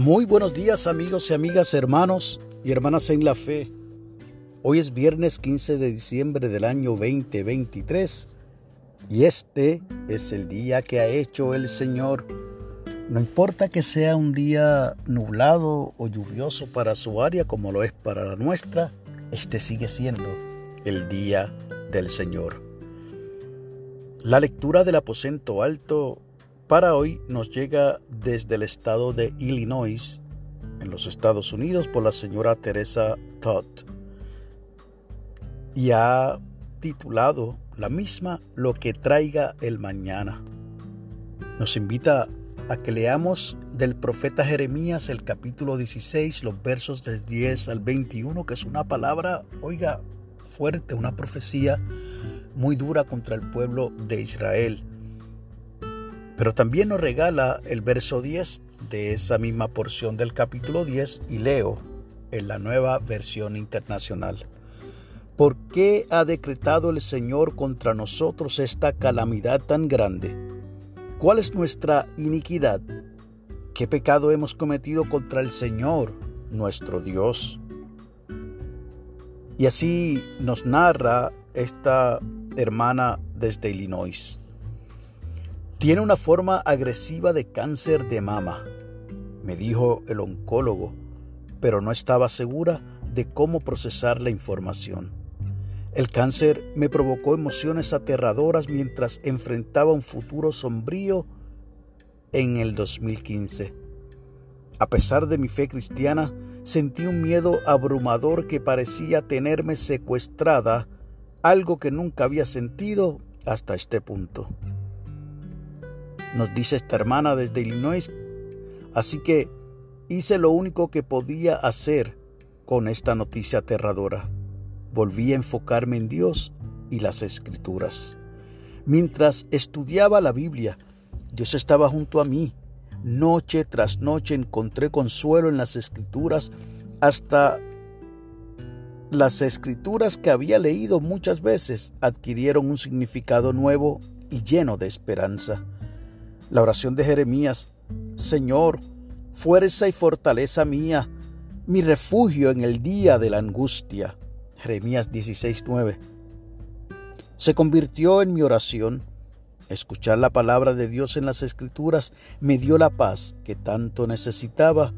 Muy buenos días amigos y amigas, hermanos y hermanas en la fe. Hoy es viernes 15 de diciembre del año 2023 y este es el día que ha hecho el Señor. No importa que sea un día nublado o lluvioso para su área como lo es para la nuestra, este sigue siendo el día del Señor. La lectura del aposento alto para hoy nos llega desde el estado de Illinois, en los Estados Unidos, por la señora Teresa Todd. Y ha titulado la misma Lo que traiga el mañana. Nos invita a que leamos del profeta Jeremías el capítulo 16, los versos del 10 al 21, que es una palabra, oiga, fuerte, una profecía muy dura contra el pueblo de Israel. Pero también nos regala el verso 10 de esa misma porción del capítulo 10 y leo en la nueva versión internacional. ¿Por qué ha decretado el Señor contra nosotros esta calamidad tan grande? ¿Cuál es nuestra iniquidad? ¿Qué pecado hemos cometido contra el Señor, nuestro Dios? Y así nos narra esta hermana desde Illinois. Tiene una forma agresiva de cáncer de mama, me dijo el oncólogo, pero no estaba segura de cómo procesar la información. El cáncer me provocó emociones aterradoras mientras enfrentaba un futuro sombrío en el 2015. A pesar de mi fe cristiana, sentí un miedo abrumador que parecía tenerme secuestrada, algo que nunca había sentido hasta este punto nos dice esta hermana desde Illinois. Así que hice lo único que podía hacer con esta noticia aterradora. Volví a enfocarme en Dios y las escrituras. Mientras estudiaba la Biblia, Dios estaba junto a mí. Noche tras noche encontré consuelo en las escrituras hasta las escrituras que había leído muchas veces adquirieron un significado nuevo y lleno de esperanza. La oración de Jeremías, Señor, fuerza y fortaleza mía, mi refugio en el día de la angustia. Jeremías 16:9. Se convirtió en mi oración. Escuchar la palabra de Dios en las escrituras me dio la paz que tanto necesitaba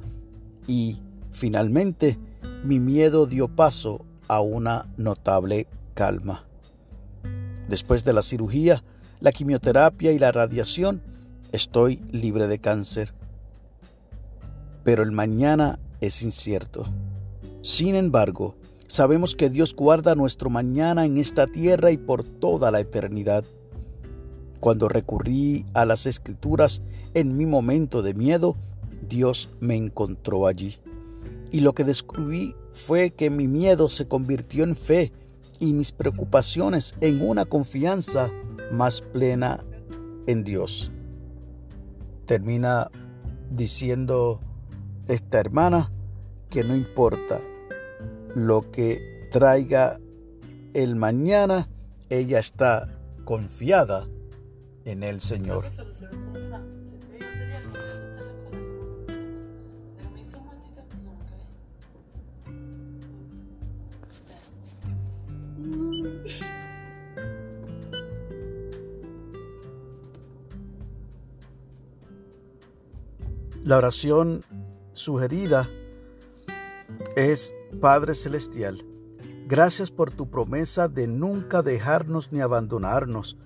y, finalmente, mi miedo dio paso a una notable calma. Después de la cirugía, la quimioterapia y la radiación, Estoy libre de cáncer, pero el mañana es incierto. Sin embargo, sabemos que Dios guarda nuestro mañana en esta tierra y por toda la eternidad. Cuando recurrí a las escrituras en mi momento de miedo, Dios me encontró allí. Y lo que descubrí fue que mi miedo se convirtió en fe y mis preocupaciones en una confianza más plena en Dios termina diciendo esta hermana que no importa lo que traiga el mañana, ella está confiada en el Señor. La oración sugerida es, Padre Celestial, gracias por tu promesa de nunca dejarnos ni abandonarnos.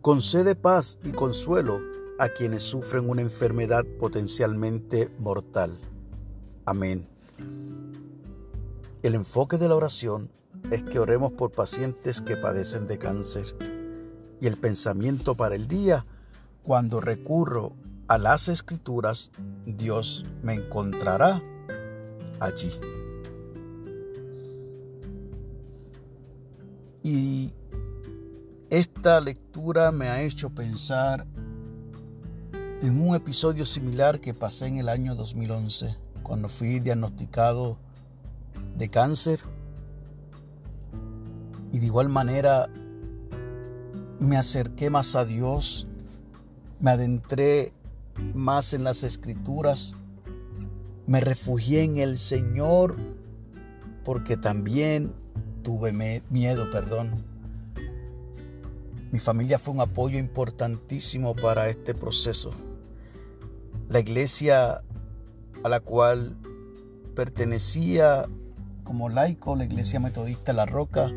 Concede paz y consuelo a quienes sufren una enfermedad potencialmente mortal. Amén. El enfoque de la oración es que oremos por pacientes que padecen de cáncer. Y el pensamiento para el día, cuando recurro a las escrituras, Dios me encontrará allí. Y esta lectura me ha hecho pensar en un episodio similar que pasé en el año 2011, cuando fui diagnosticado de cáncer. Y de igual manera me acerqué más a Dios, me adentré más en las escrituras Me refugié en el Señor porque también tuve miedo, perdón. Mi familia fue un apoyo importantísimo para este proceso. La iglesia a la cual pertenecía como laico, la iglesia metodista La Roca,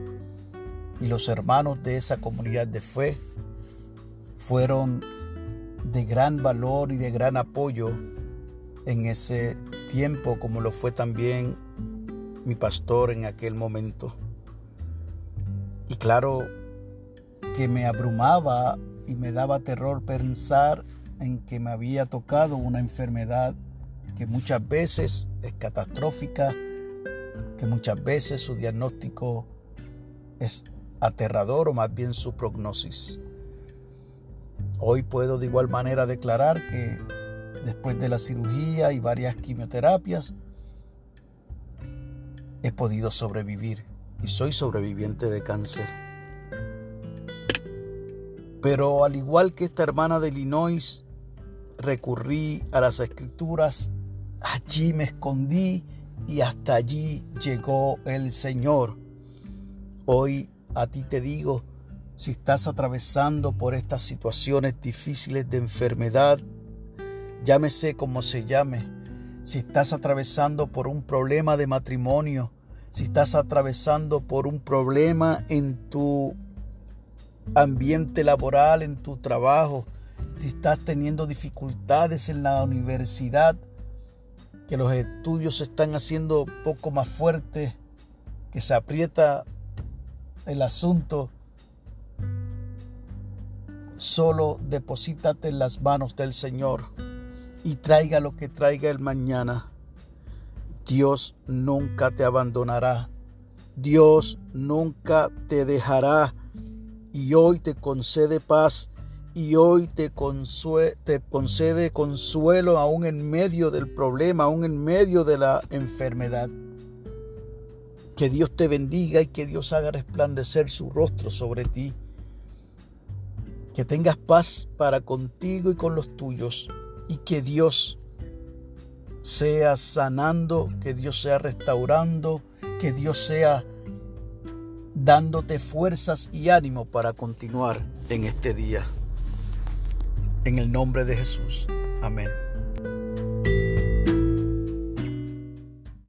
y los hermanos de esa comunidad de fe fueron de gran valor y de gran apoyo en ese tiempo, como lo fue también mi pastor en aquel momento. Y claro, que me abrumaba y me daba terror pensar en que me había tocado una enfermedad que muchas veces es catastrófica, que muchas veces su diagnóstico es aterrador o más bien su prognosis. Hoy puedo de igual manera declarar que después de la cirugía y varias quimioterapias, he podido sobrevivir y soy sobreviviente de cáncer. Pero al igual que esta hermana de Illinois, recurrí a las escrituras, allí me escondí y hasta allí llegó el Señor. Hoy a ti te digo, si estás atravesando por estas situaciones difíciles de enfermedad, llámese como se llame, si estás atravesando por un problema de matrimonio, si estás atravesando por un problema en tu ambiente laboral, en tu trabajo, si estás teniendo dificultades en la universidad, que los estudios se están haciendo poco más fuertes, que se aprieta el asunto, solo deposítate en las manos del Señor y traiga lo que traiga el mañana. Dios nunca te abandonará. Dios nunca te dejará y hoy te concede paz y hoy te, te concede consuelo aún en medio del problema, aún en medio de la enfermedad. Que Dios te bendiga y que Dios haga resplandecer su rostro sobre ti. Que tengas paz para contigo y con los tuyos y que Dios sea sanando, que Dios sea restaurando, que Dios sea dándote fuerzas y ánimo para continuar en este día. En el nombre de Jesús. Amén.